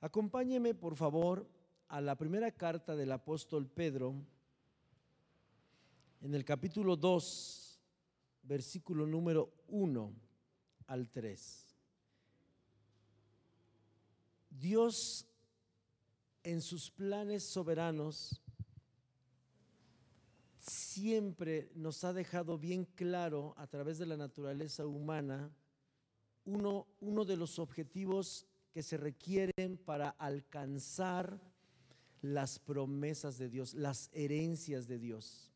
Acompáñeme, por favor, a la primera carta del apóstol Pedro, en el capítulo 2, versículo número 1 al 3. Dios en sus planes soberanos siempre nos ha dejado bien claro a través de la naturaleza humana uno, uno de los objetivos que se requieren para alcanzar las promesas de Dios, las herencias de Dios.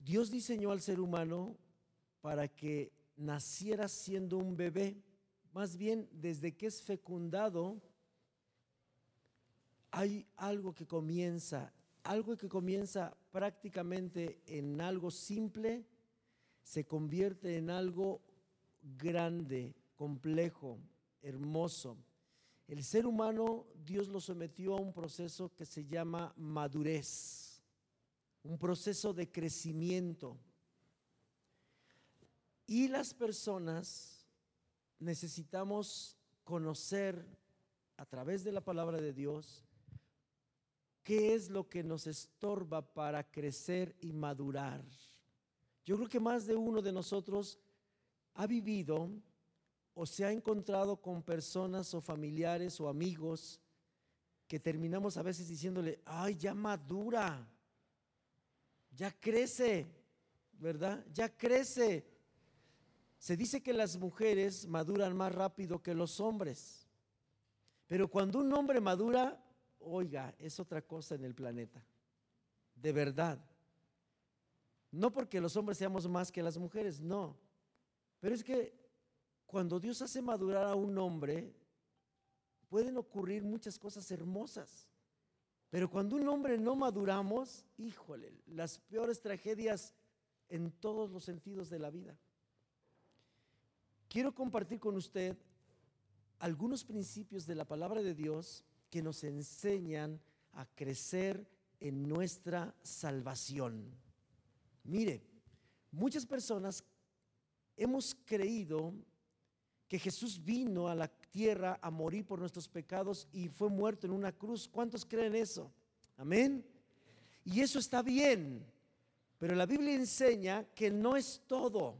Dios diseñó al ser humano para que naciera siendo un bebé. Más bien, desde que es fecundado, hay algo que comienza, algo que comienza prácticamente en algo simple, se convierte en algo grande, complejo, hermoso. El ser humano, Dios lo sometió a un proceso que se llama madurez, un proceso de crecimiento. Y las personas necesitamos conocer a través de la palabra de Dios qué es lo que nos estorba para crecer y madurar. Yo creo que más de uno de nosotros ha vivido o se ha encontrado con personas o familiares o amigos que terminamos a veces diciéndole, ay, ya madura, ya crece, ¿verdad? Ya crece. Se dice que las mujeres maduran más rápido que los hombres, pero cuando un hombre madura, oiga, es otra cosa en el planeta, de verdad. No porque los hombres seamos más que las mujeres, no, pero es que cuando Dios hace madurar a un hombre, pueden ocurrir muchas cosas hermosas. Pero cuando un hombre no maduramos, híjole, las peores tragedias en todos los sentidos de la vida. Quiero compartir con usted algunos principios de la palabra de Dios que nos enseñan a crecer en nuestra salvación. Mire, muchas personas hemos creído que Jesús vino a la tierra a morir por nuestros pecados y fue muerto en una cruz. ¿Cuántos creen eso? Amén. Y eso está bien, pero la Biblia enseña que no es todo.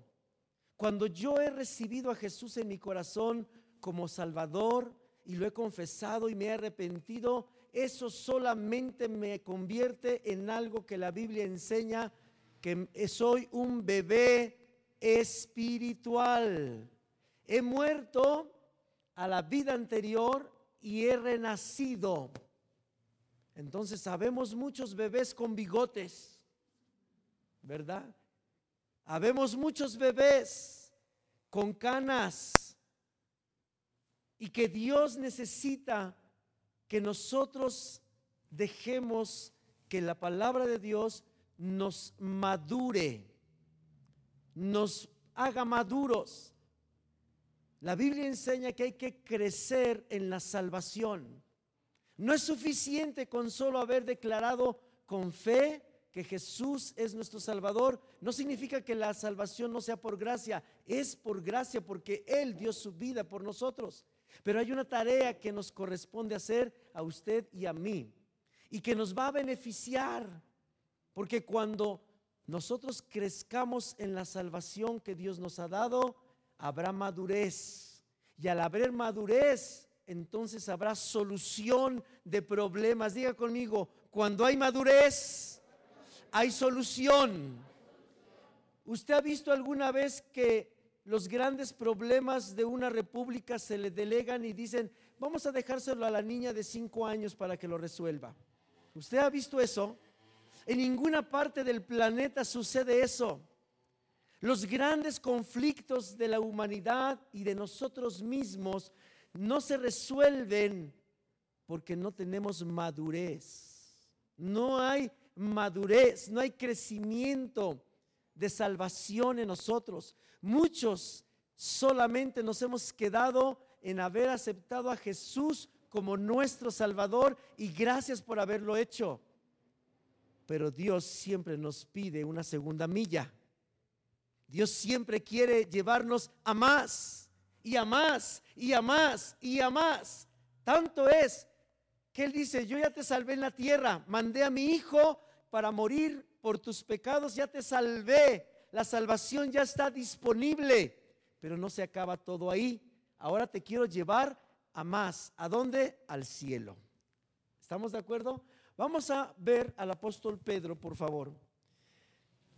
Cuando yo he recibido a Jesús en mi corazón como Salvador y lo he confesado y me he arrepentido, eso solamente me convierte en algo que la Biblia enseña, que soy un bebé espiritual he muerto a la vida anterior y he renacido. Entonces sabemos muchos bebés con bigotes, ¿verdad? Habemos muchos bebés con canas y que Dios necesita que nosotros dejemos que la palabra de Dios nos madure, nos haga maduros. La Biblia enseña que hay que crecer en la salvación. No es suficiente con solo haber declarado con fe que Jesús es nuestro Salvador. No significa que la salvación no sea por gracia. Es por gracia porque Él dio su vida por nosotros. Pero hay una tarea que nos corresponde hacer a usted y a mí. Y que nos va a beneficiar. Porque cuando nosotros crezcamos en la salvación que Dios nos ha dado, habrá madurez. Y al haber madurez, entonces habrá solución de problemas. Diga conmigo, cuando hay madurez, hay solución. ¿Usted ha visto alguna vez que los grandes problemas de una república se le delegan y dicen, vamos a dejárselo a la niña de cinco años para que lo resuelva? ¿Usted ha visto eso? En ninguna parte del planeta sucede eso. Los grandes conflictos de la humanidad y de nosotros mismos no se resuelven porque no tenemos madurez. No hay madurez, no hay crecimiento de salvación en nosotros. Muchos solamente nos hemos quedado en haber aceptado a Jesús como nuestro Salvador y gracias por haberlo hecho. Pero Dios siempre nos pide una segunda milla. Dios siempre quiere llevarnos a más y a más y a más y a más. Tanto es que Él dice, yo ya te salvé en la tierra, mandé a mi Hijo para morir por tus pecados, ya te salvé, la salvación ya está disponible, pero no se acaba todo ahí. Ahora te quiero llevar a más. ¿A dónde? Al cielo. ¿Estamos de acuerdo? Vamos a ver al apóstol Pedro, por favor.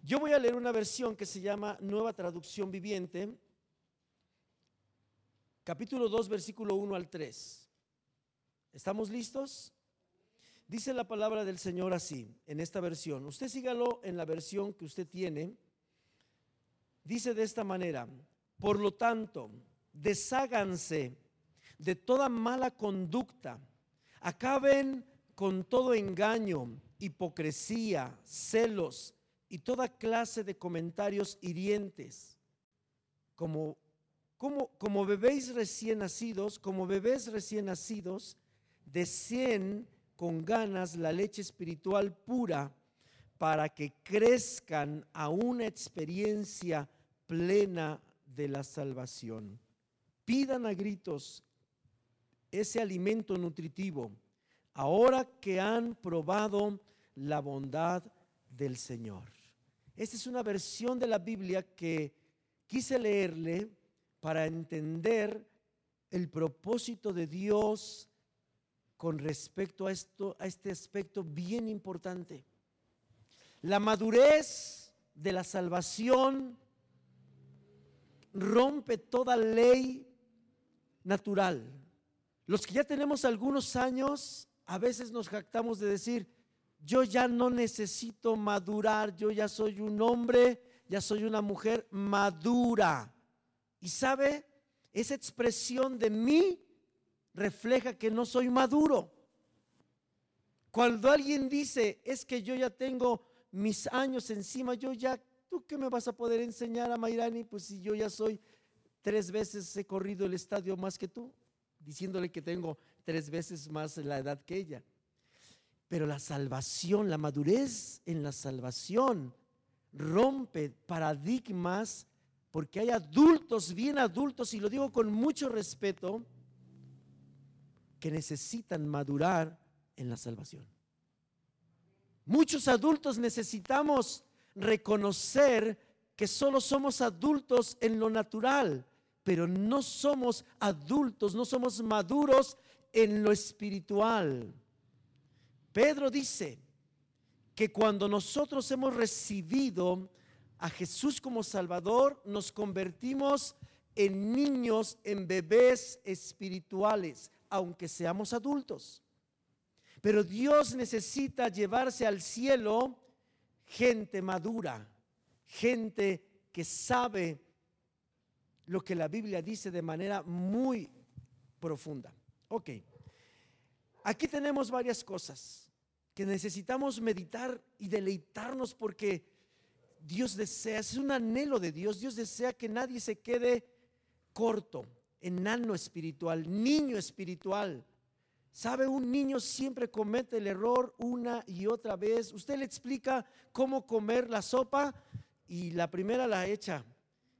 Yo voy a leer una versión que se llama Nueva Traducción Viviente, capítulo 2, versículo 1 al 3. ¿Estamos listos? Dice la palabra del Señor así, en esta versión. Usted sígalo en la versión que usted tiene. Dice de esta manera, por lo tanto, desháganse de toda mala conducta, acaben con todo engaño, hipocresía, celos y toda clase de comentarios hirientes. Como, como, bebéis recién nacidos, como bebés recién nacidos, deseen con ganas la leche espiritual pura para que crezcan a una experiencia plena de la salvación. Pidan a gritos ese alimento nutritivo, ahora que han probado la bondad del Señor. Esta es una versión de la Biblia que quise leerle para entender el propósito de Dios con respecto a, esto, a este aspecto bien importante. La madurez de la salvación rompe toda ley natural. Los que ya tenemos algunos años, a veces nos jactamos de decir, yo ya no necesito madurar, yo ya soy un hombre, ya soy una mujer madura. Y sabe, esa expresión de mí refleja que no soy maduro. Cuando alguien dice, es que yo ya tengo mis años encima, yo ya, ¿tú qué me vas a poder enseñar a Mayrani? Pues si yo ya soy tres veces he corrido el estadio más que tú, diciéndole que tengo tres veces más la edad que ella. Pero la salvación, la madurez en la salvación rompe paradigmas porque hay adultos, bien adultos, y lo digo con mucho respeto, que necesitan madurar en la salvación. Muchos adultos necesitamos reconocer que solo somos adultos en lo natural, pero no somos adultos, no somos maduros en lo espiritual. Pedro dice que cuando nosotros hemos recibido a Jesús como Salvador, nos convertimos en niños, en bebés espirituales aunque seamos adultos. Pero Dios necesita llevarse al cielo gente madura, gente que sabe lo que la Biblia dice de manera muy profunda. Ok, aquí tenemos varias cosas que necesitamos meditar y deleitarnos porque Dios desea, es un anhelo de Dios, Dios desea que nadie se quede corto enano espiritual, niño espiritual. ¿Sabe? Un niño siempre comete el error una y otra vez. Usted le explica cómo comer la sopa y la primera la echa,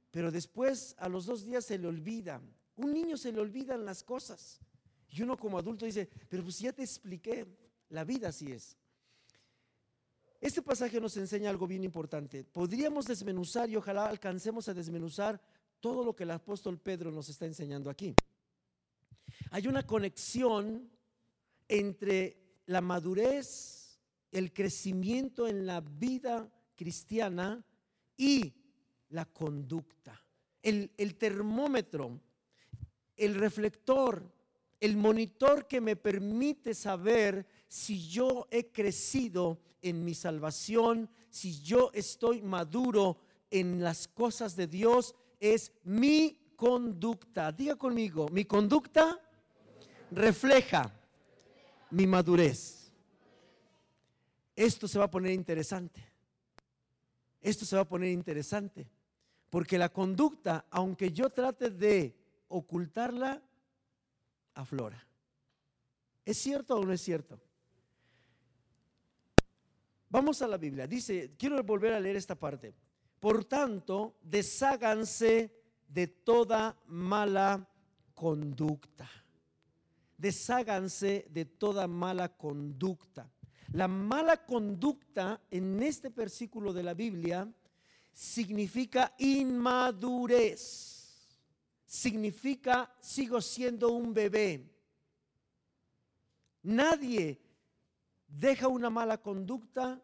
pero después a los dos días se le olvida. Un niño se le olvidan las cosas. Y uno como adulto dice, pero pues ya te expliqué, la vida así es. Este pasaje nos enseña algo bien importante. Podríamos desmenuzar y ojalá alcancemos a desmenuzar todo lo que el apóstol Pedro nos está enseñando aquí. Hay una conexión entre la madurez, el crecimiento en la vida cristiana y la conducta. El, el termómetro, el reflector, el monitor que me permite saber si yo he crecido en mi salvación, si yo estoy maduro en las cosas de Dios es mi conducta. Diga conmigo, mi conducta refleja mi madurez. Esto se va a poner interesante. Esto se va a poner interesante. Porque la conducta, aunque yo trate de ocultarla, aflora. ¿Es cierto o no es cierto? Vamos a la Biblia. Dice, quiero volver a leer esta parte. Por tanto, desháganse de toda mala conducta. desháganse de toda mala conducta. La mala conducta en este versículo de la Biblia significa inmadurez. Significa sigo siendo un bebé. Nadie deja una mala conducta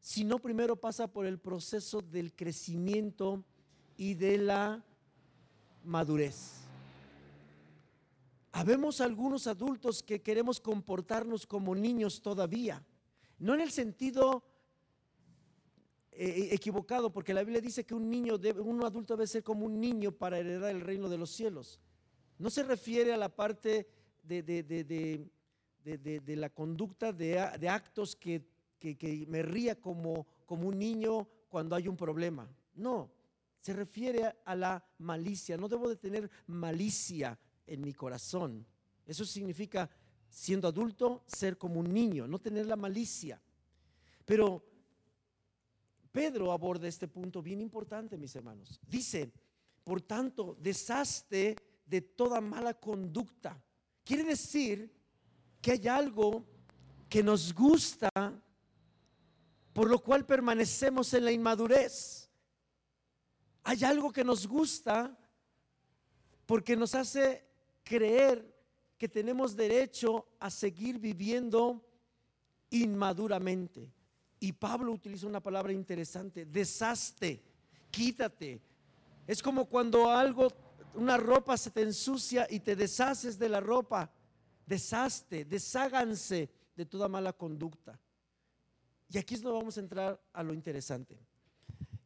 si no primero pasa por el proceso del crecimiento y de la madurez. Habemos algunos adultos que queremos comportarnos como niños todavía, no en el sentido eh, equivocado, porque la Biblia dice que un niño, debe, un adulto debe ser como un niño para heredar el reino de los cielos. No se refiere a la parte de, de, la conducta de, actos que, que, me ría como, como un niño cuando hay un problema. No, se refiere a la malicia. No debo de tener malicia en mi corazón. Eso significa, siendo adulto, ser como un niño, no tener la malicia. Pero Pedro aborda este punto bien importante, mis hermanos. Dice, por tanto, deshazte de toda mala conducta. Quiere decir que hay algo que nos gusta, por lo cual permanecemos en la inmadurez. Hay algo que nos gusta porque nos hace creer que tenemos derecho a seguir viviendo inmaduramente. Y Pablo utiliza una palabra interesante, desaste, quítate. Es como cuando algo una ropa se te ensucia y te deshaces de la ropa. Desaste, desháganse de toda mala conducta. Y aquí es donde vamos a entrar a lo interesante.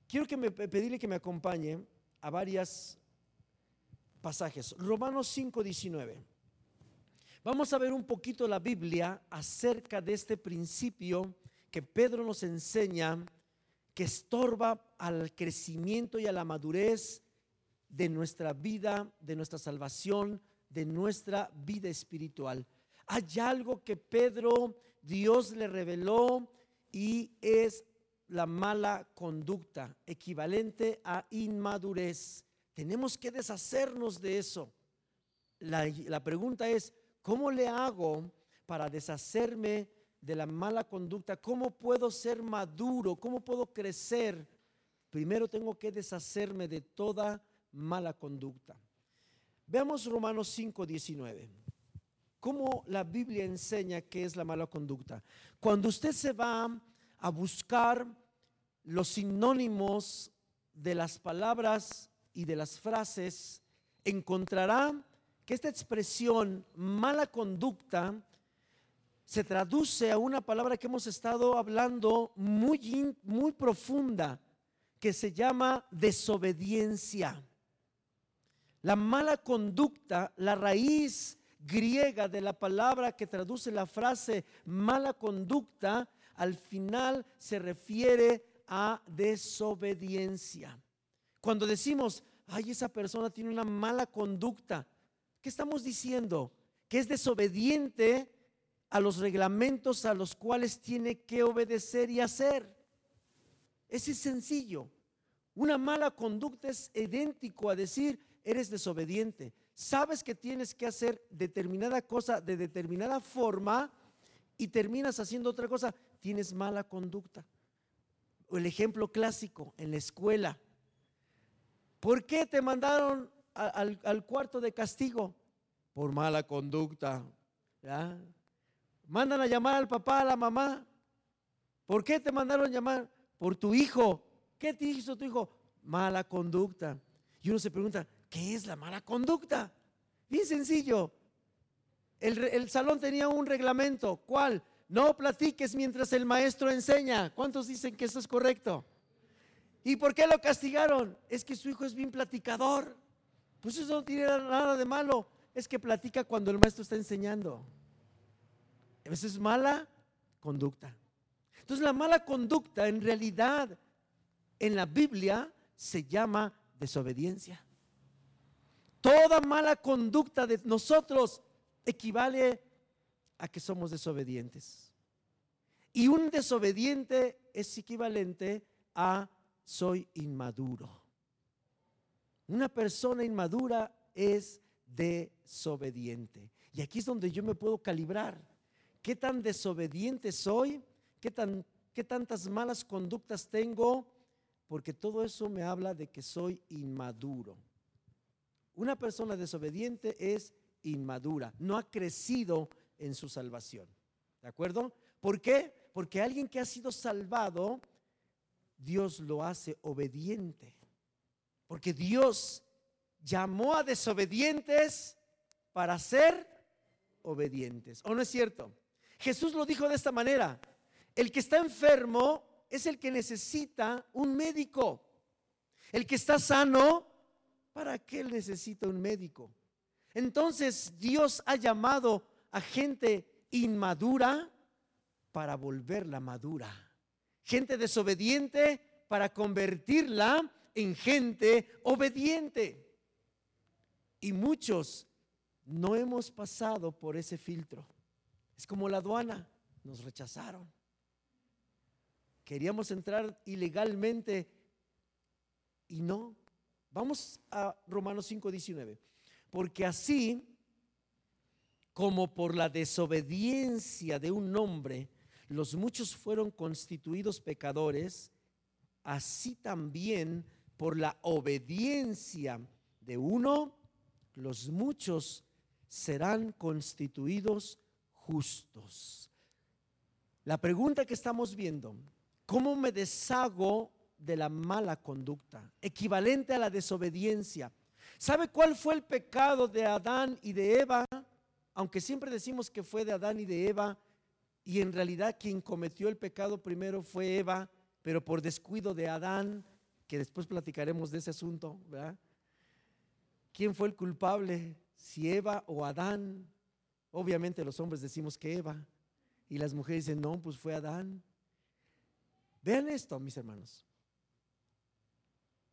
Quiero que me, pedirle que me acompañe a varios pasajes. Romanos 5, 19. Vamos a ver un poquito la Biblia acerca de este principio que Pedro nos enseña que estorba al crecimiento y a la madurez de nuestra vida, de nuestra salvación, de nuestra vida espiritual. Hay algo que Pedro, Dios le reveló y es la mala conducta, equivalente a inmadurez. Tenemos que deshacernos de eso. La, la, pregunta es, ¿cómo le hago para deshacerme de la mala conducta? ¿Cómo puedo ser maduro? ¿Cómo puedo crecer? Primero tengo que deshacerme de toda mala conducta. Veamos Romanos 5, 19. ¿Cómo la Biblia enseña qué es la mala conducta? Cuando usted se va a buscar los sinónimos de las palabras y de las frases, encontrará que esta expresión mala conducta se traduce a una palabra que hemos estado hablando muy, muy profunda, que se llama desobediencia. La mala conducta, la raíz griega de la palabra que traduce la frase mala conducta, al final se refiere a desobediencia. Cuando decimos, ay, esa persona tiene una mala conducta, ¿qué estamos diciendo? Que es desobediente a los reglamentos a los cuales tiene que obedecer y hacer. Ese es sencillo. Una mala conducta es idéntico a decir, eres desobediente. Sabes que tienes que hacer determinada cosa de determinada forma y terminas haciendo otra cosa, tienes mala conducta. El ejemplo clásico en la escuela. ¿Por qué te mandaron al, cuarto de castigo? Por mala conducta. Mandan a llamar al papá, a la mamá. ¿Por qué te mandaron llamar? Por tu hijo. ¿Qué te hizo tu hijo? Mala conducta. Y uno se pregunta, ¿Qué es la mala conducta? Bien sencillo. El, salón tenía un reglamento. ¿Cuál? No platiques mientras el maestro enseña. ¿Cuántos dicen que eso es correcto? ¿Y por qué lo castigaron? Es que su hijo es bien platicador. Pues eso no tiene nada de malo. Es que platica cuando el maestro está enseñando. Eso es mala conducta. Entonces la mala conducta en realidad en la Biblia se llama desobediencia. Toda mala conducta de nosotros equivale a que somos desobedientes. Y un desobediente es equivalente a soy inmaduro. Una persona inmadura es desobediente. Y aquí es donde yo me puedo calibrar. ¿Qué tan desobediente soy? ¿Qué, tan, qué tantas malas conductas tengo? Porque todo eso me habla de que soy inmaduro. Una persona desobediente es inmadura, no ha crecido en su salvación. ¿De acuerdo? ¿Por qué? Porque alguien que ha sido salvado, Dios lo hace obediente. Porque Dios llamó a desobedientes para ser obedientes. ¿O no es cierto? Jesús lo dijo de esta manera. El que está enfermo es el que necesita un médico. El que está sano, ¿para qué necesita un médico? Entonces Dios ha llamado a gente inmadura para volverla madura. Gente desobediente para convertirla en gente obediente. Y muchos no hemos pasado por ese filtro. Es como la aduana, nos rechazaron. Queríamos entrar ilegalmente y no. Vamos a Romanos 5:19. Porque así como por la desobediencia de un hombre los muchos fueron constituidos pecadores, así también por la obediencia de uno, los muchos serán constituidos justos. La pregunta que estamos viendo, ¿cómo me deshago de la mala conducta? Equivalente a la desobediencia. ¿Sabe cuál fue el pecado de Adán y de Eva? aunque siempre decimos que fue de Adán y de Eva, y en realidad quien cometió el pecado primero fue Eva, pero por descuido de Adán, que después platicaremos de ese asunto, ¿verdad? ¿Quién fue el culpable? Si Eva o Adán. Obviamente los hombres decimos que Eva, y las mujeres dicen, no, pues fue Adán. Vean esto, mis hermanos.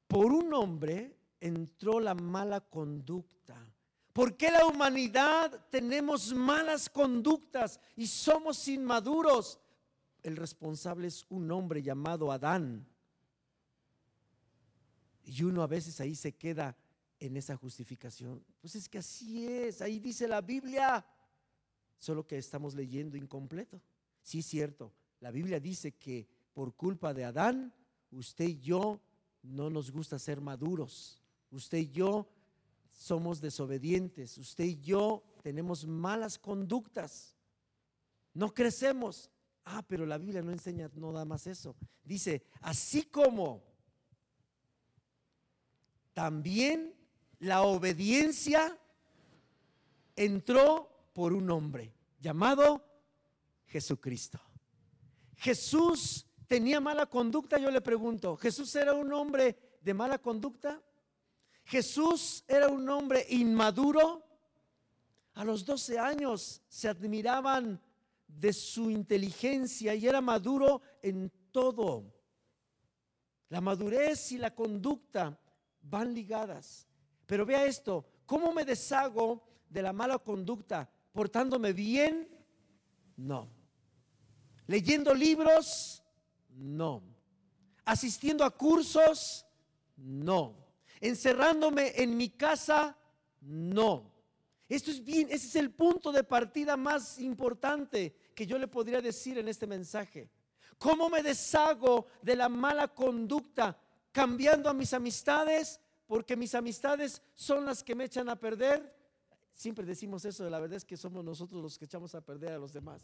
Por un hombre entró la mala conducta ¿Por qué la humanidad tenemos malas conductas y somos inmaduros? El responsable es un hombre llamado Adán. Y uno a veces ahí se queda en esa justificación. Pues es que así es, ahí dice la Biblia. Solo que estamos leyendo incompleto. Sí es cierto, la Biblia dice que por culpa de Adán, usted y yo no nos gusta ser maduros. Usted y yo somos desobedientes, usted y yo tenemos malas conductas, no crecemos. Ah, pero la Biblia no enseña nada más eso. Dice, así como también la obediencia entró por un hombre llamado Jesucristo. Jesús tenía mala conducta, yo le pregunto, ¿Jesús era un hombre de mala conducta? Jesús era un hombre inmaduro. A los 12 años se admiraban de su inteligencia y era maduro en todo. La madurez y la conducta van ligadas. Pero vea esto, ¿cómo me deshago de la mala conducta? ¿Portándome bien? No. ¿Leyendo libros? No. ¿Asistiendo a cursos? No encerrándome en mi casa, no. Esto es bien, ese es el punto de partida más importante que yo le podría decir en este mensaje. ¿Cómo me deshago de la mala conducta cambiando a mis amistades? Porque mis amistades son las que me echan a perder. Siempre decimos eso, la verdad es que somos nosotros los que echamos a perder a los demás.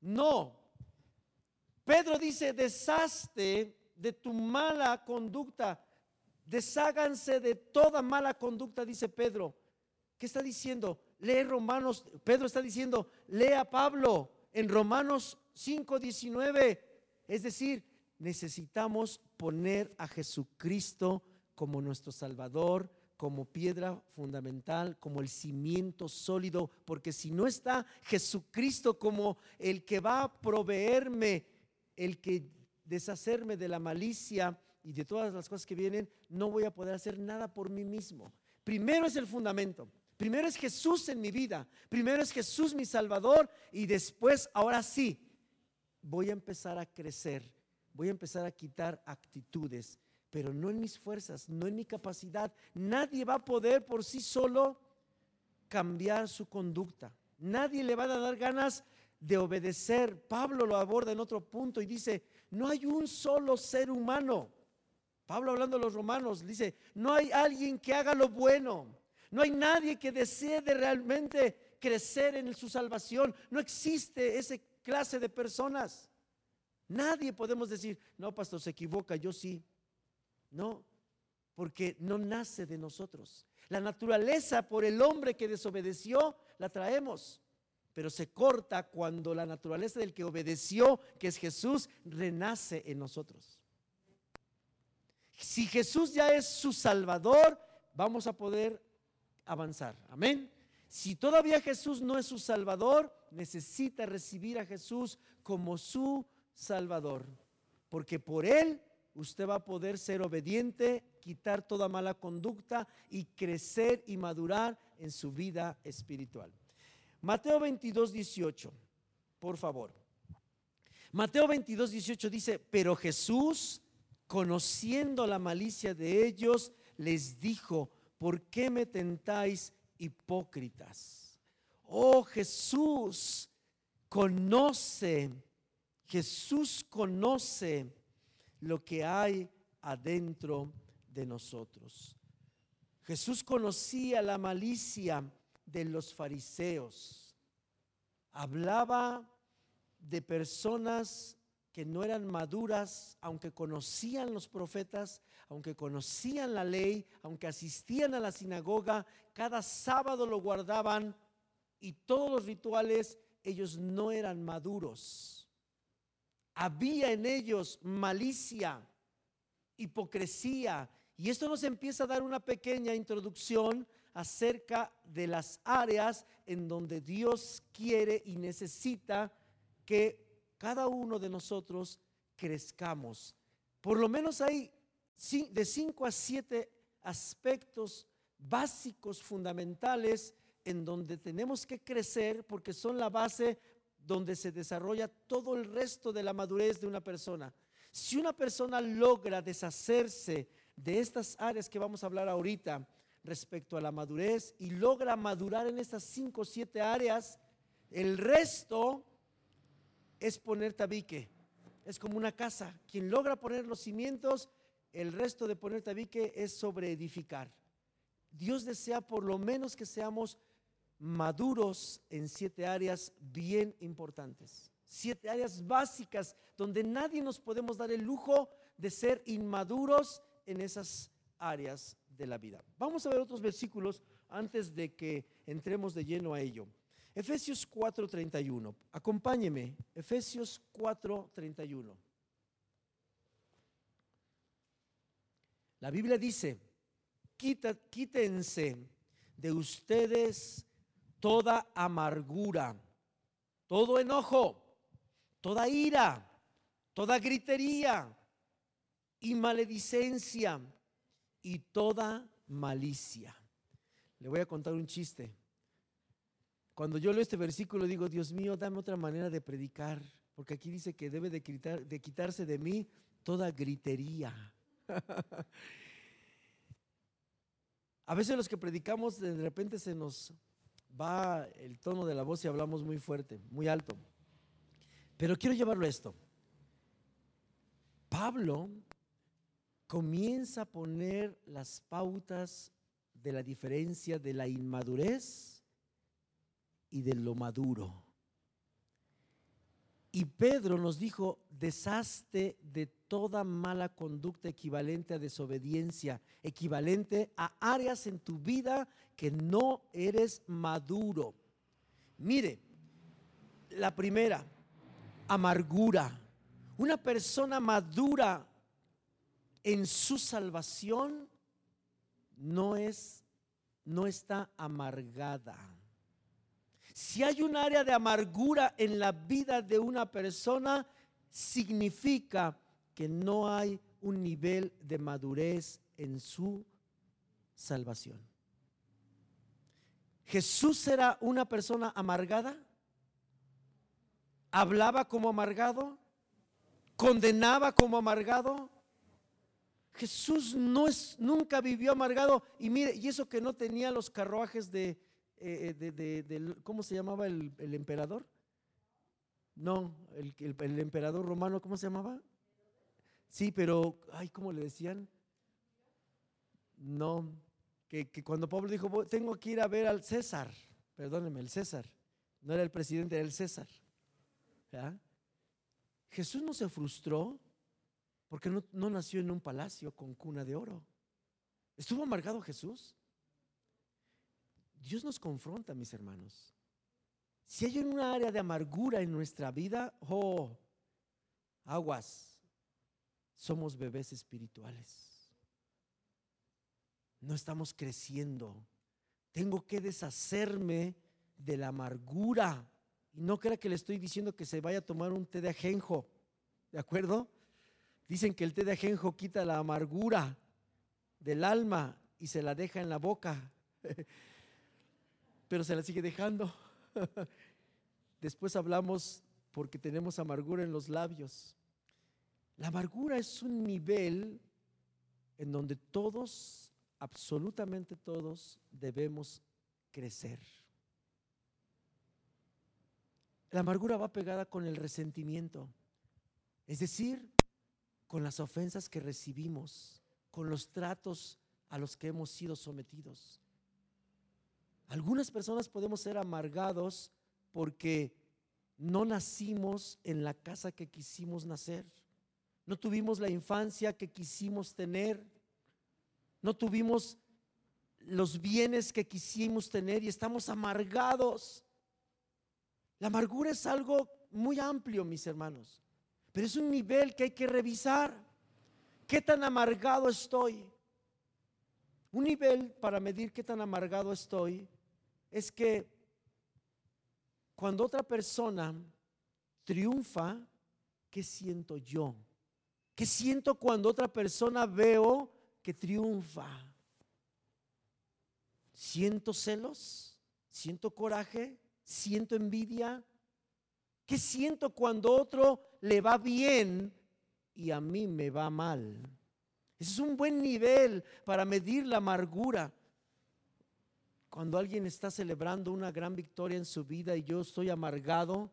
No. Pedro dice, deshazte de tu mala conducta. Desháganse de toda mala conducta, dice Pedro. ¿Qué está diciendo? Lee Romanos, Pedro está diciendo, lea Pablo en Romanos 5:19. Es decir, necesitamos poner a Jesucristo como nuestro Salvador, como piedra fundamental, como el cimiento sólido, porque si no está Jesucristo como el que va a proveerme, el que deshacerme de la malicia y de todas las cosas que vienen, no voy a poder hacer nada por mí mismo. Primero es el fundamento. Primero es Jesús en mi vida. Primero es Jesús mi Salvador. Y después, ahora sí, voy a empezar a crecer. Voy a empezar a quitar actitudes. Pero no en mis fuerzas, no en mi capacidad. Nadie va a poder por sí solo cambiar su conducta. Nadie le va a dar ganas de obedecer. Pablo lo aborda en otro punto y dice, no hay un solo ser humano. Pablo hablando a los romanos dice, no hay alguien que haga lo bueno. No hay nadie que desee de realmente crecer en su salvación. No existe esa clase de personas. Nadie podemos decir, no, pastor, se equivoca, yo sí. No, porque no nace de nosotros. La naturaleza por el hombre que desobedeció la traemos, pero se corta cuando la naturaleza del que obedeció, que es Jesús, renace en nosotros. Si Jesús ya es su Salvador, vamos a poder avanzar. Amén. Si todavía Jesús no es su Salvador, necesita recibir a Jesús como su Salvador, porque por Él usted va a poder ser obediente, quitar toda mala conducta y crecer y madurar en su vida espiritual. Mateo 22, 18, por favor. Mateo 22, 18 dice, pero Jesús, conociendo la malicia de ellos, les dijo, ¿por qué me tentáis hipócritas? Oh Jesús, conoce, Jesús conoce lo que hay adentro de nosotros. Jesús conocía la malicia de los fariseos. Hablaba de personas que no eran maduras, aunque conocían los profetas, aunque conocían la ley, aunque asistían a la sinagoga, cada sábado lo guardaban y todos los rituales, ellos no eran maduros había en ellos malicia, hipocresía. Y esto nos empieza a dar una pequeña introducción acerca de las áreas en donde Dios quiere y necesita que cada uno de nosotros crezcamos. Por lo menos hay de cinco a siete aspectos básicos, fundamentales, en donde tenemos que crecer porque son la base donde se desarrolla todo el resto de la madurez de una persona. Si una persona logra deshacerse de estas áreas que vamos a hablar ahorita respecto a la madurez y logra madurar en estas cinco o siete áreas, el resto es poner tabique. Es como una casa. Quien logra poner los cimientos, el resto de poner tabique es sobre edificar. Dios desea por lo menos que seamos maduros en siete áreas bien importantes. Siete áreas básicas donde nadie nos podemos dar el lujo de ser inmaduros en esas áreas de la vida. Vamos a ver otros versículos antes de que entremos de lleno a ello. Efesios 4:31. Acompáñeme. Efesios 4:31. La Biblia dice, quítense de ustedes toda amargura, todo enojo, toda ira, toda gritería y maledicencia y toda malicia. Le voy a contar un chiste. Cuando yo leo este versículo digo, Dios mío, dame otra manera de predicar, porque aquí dice que debe de, de quitarse de mí toda gritería. A veces los que predicamos de repente se nos va el tono de la voz y hablamos muy fuerte, muy alto. Pero quiero llevarlo a esto. Pablo comienza a poner las pautas de la diferencia de la inmadurez y de lo maduro. Y Pedro nos dijo, deshazte de toda mala conducta equivalente a desobediencia, equivalente a áreas en tu vida que no eres maduro. Mire, la primera, amargura. Una persona madura en su salvación no es no está amargada. Si hay un área de amargura en la vida de una persona, significa que no hay un nivel de madurez en su salvación. Jesús era una persona amargada, hablaba como amargado, condenaba como amargado. Jesús no es, nunca vivió amargado. Y mire, y eso que no tenía los carruajes de, eh, de, ¿cómo se llamaba el, emperador? No, el, el, emperador romano, ¿cómo se llamaba? Sí, pero, ay, ¿cómo le decían? No, que, cuando Pablo dijo, tengo que ir a ver al César, perdóneme, el César, no era el presidente, era el César. Jesús no se frustró porque no, no nació en un palacio con cuna de oro. ¿Estuvo amargado Jesús? Dios nos confronta, mis hermanos. Si hay una área de amargura en nuestra vida, oh, aguas, somos bebés espirituales no estamos creciendo. Tengo que deshacerme de la amargura. Y no crea que le estoy diciendo que se vaya a tomar un té de ajenjo. ¿De acuerdo? Dicen que el té de ajenjo quita la amargura del alma y se la deja en la boca. Pero se la sigue dejando. Después hablamos porque tenemos amargura en los labios. La amargura es un nivel en donde todos absolutamente todos debemos crecer. La amargura va pegada con el resentimiento, es decir, con las ofensas que recibimos, con los tratos a los que hemos sido sometidos. Algunas personas podemos ser amargados porque no nacimos en la casa que quisimos nacer, no tuvimos la infancia que quisimos tener, no tuvimos los bienes que quisimos tener y estamos amargados. La amargura es algo muy amplio, mis hermanos, pero es un nivel que hay que revisar. ¿Qué tan amargado estoy? Un nivel para medir qué tan amargado estoy es que cuando otra persona triunfa, ¿qué siento yo? ¿Qué siento cuando otra persona veo que triunfa. Siento celos, siento coraje, siento envidia. ¿Qué siento cuando otro le va bien y a mí me va mal? Ese es un buen nivel para medir la amargura. Cuando alguien está celebrando una gran victoria en su vida y yo estoy amargado,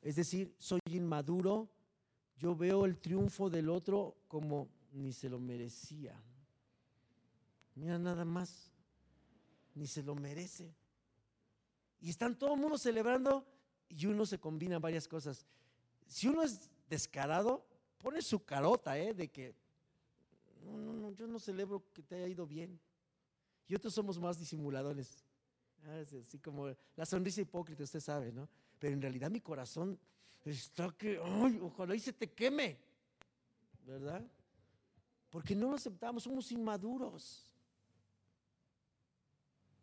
es decir, soy inmaduro, yo veo el triunfo del otro como ni se lo merecía. Mira nada más, ni se lo merece. Y están todo el mundo celebrando y uno se combina varias cosas. Si uno es descarado, pone su carota, ¿eh? De que, no, no, no, yo no celebro que te haya ido bien. Y otros somos más disimuladores. Ah, así como la sonrisa hipócrita, usted sabe, ¿no? Pero en realidad mi corazón está que, ay, ojalá y se te queme, ¿verdad? Porque no lo aceptamos, somos inmaduros.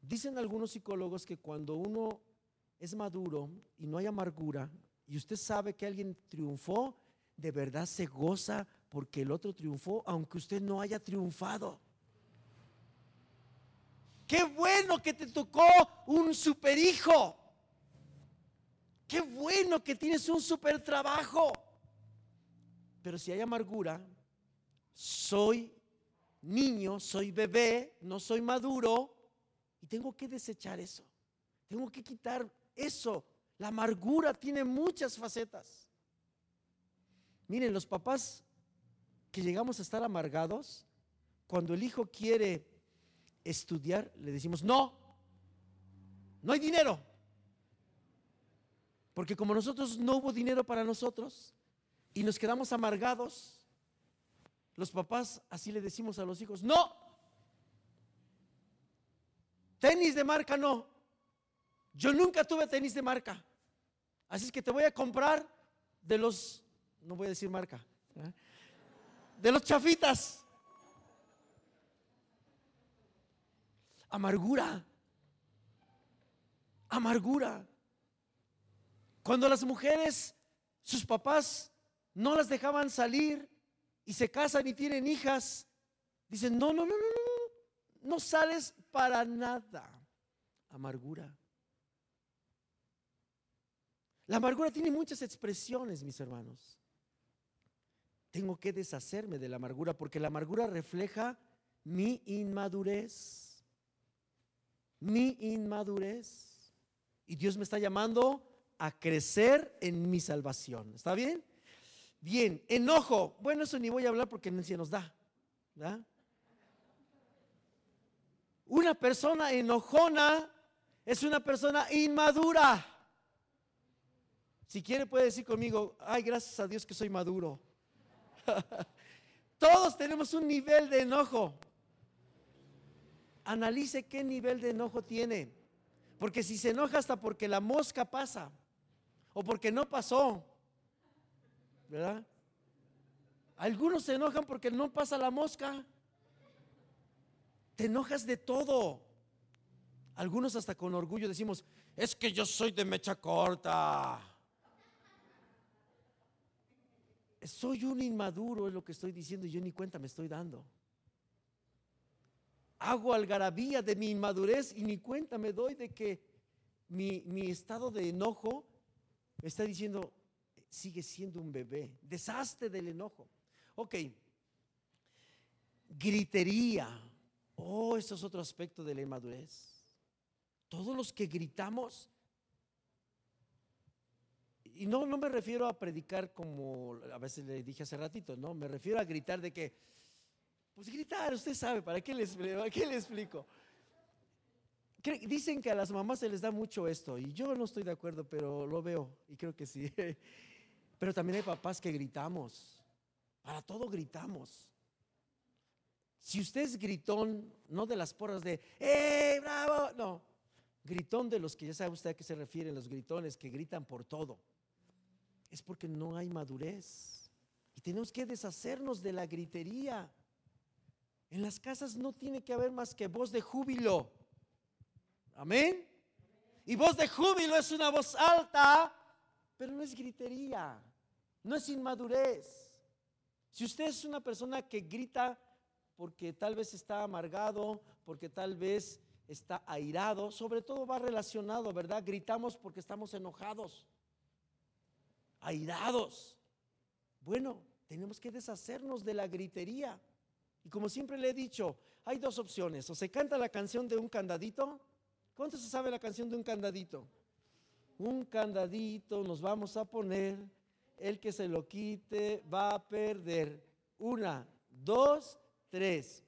Dicen algunos psicólogos que cuando uno es maduro y no hay amargura, y usted sabe que alguien triunfó, de verdad se goza porque el otro triunfó, aunque usted no haya triunfado. Qué bueno que te tocó un super hijo. Qué bueno que tienes un super trabajo. Pero si hay amargura, soy niño, soy bebé, no soy maduro, y tengo que desechar eso. Tengo que quitar eso. La amargura tiene muchas facetas. Miren, los papás que llegamos a estar amargados, cuando el hijo quiere estudiar, le decimos, no, no hay dinero. Porque como nosotros no hubo dinero para nosotros y nos quedamos amargados, los papás así le decimos a los hijos, no, Tenis de marca no. Yo nunca tuve tenis de marca. Así es que te voy a comprar de los, no voy a decir marca, de los chafitas. Amargura. Amargura. Cuando las mujeres, sus papás no las dejaban salir y se casan y tienen hijas, dicen, no, no, no, no, no, no sales para nada. Amargura. La amargura tiene muchas expresiones, mis hermanos. Tengo que deshacerme de la amargura porque la amargura refleja mi inmadurez. Mi inmadurez. Y Dios me está llamando a crecer en mi salvación. ¿Está bien? Bien, enojo. Bueno, eso ni voy a hablar porque se nos da. Una persona enojona es una persona inmadura. Si quiere puede decir conmigo, ay, gracias a Dios que soy maduro. Todos tenemos un nivel de enojo. Analice qué nivel de enojo tiene. Porque si se enoja hasta porque la mosca pasa o porque no pasó, ¿verdad? Algunos se enojan porque no pasa la mosca. Te enojas de todo. Algunos hasta con orgullo decimos, es que yo soy de mecha corta. Soy un inmaduro, es lo que estoy diciendo, y yo ni cuenta me estoy dando. Hago algarabía de mi inmadurez y ni cuenta me doy de que mi, mi estado de enojo está diciendo, sigue siendo un bebé. Desastre del enojo. Ok. Gritería. Oh, eso es otro aspecto de la inmadurez. Todos los que gritamos, y no, no me refiero a predicar como a veces le dije hace ratito, no, me refiero a gritar de que, pues gritar, usted sabe, ¿para qué les, para qué le explico? Dicen que a las mamás se les da mucho esto, y yo no estoy de acuerdo, pero lo veo, y creo que sí. Pero también hay papás que gritamos, para todo gritamos. Si usted es gritón, no de las porras de, ¡eh, bravo! No, Gritón de los que ya sabe usted a qué se refieren, los gritones que gritan por todo. Es porque no hay madurez. Y tenemos que deshacernos de la gritería. En las casas no tiene que haber más que voz de júbilo. Amén. Y voz de júbilo es una voz alta, pero no es gritería, no es inmadurez. Si usted es una persona que grita porque tal vez está amargado, porque tal vez está airado, sobre todo va relacionado, ¿verdad? Gritamos porque estamos enojados, airados. Bueno, tenemos que deshacernos de la gritería. Y como siempre le he dicho, hay dos opciones. O se canta la canción de un candadito. ¿Cuánto se sabe la canción de un candadito? Un candadito nos vamos a poner, el que se lo quite va a perder. Una, dos, tres.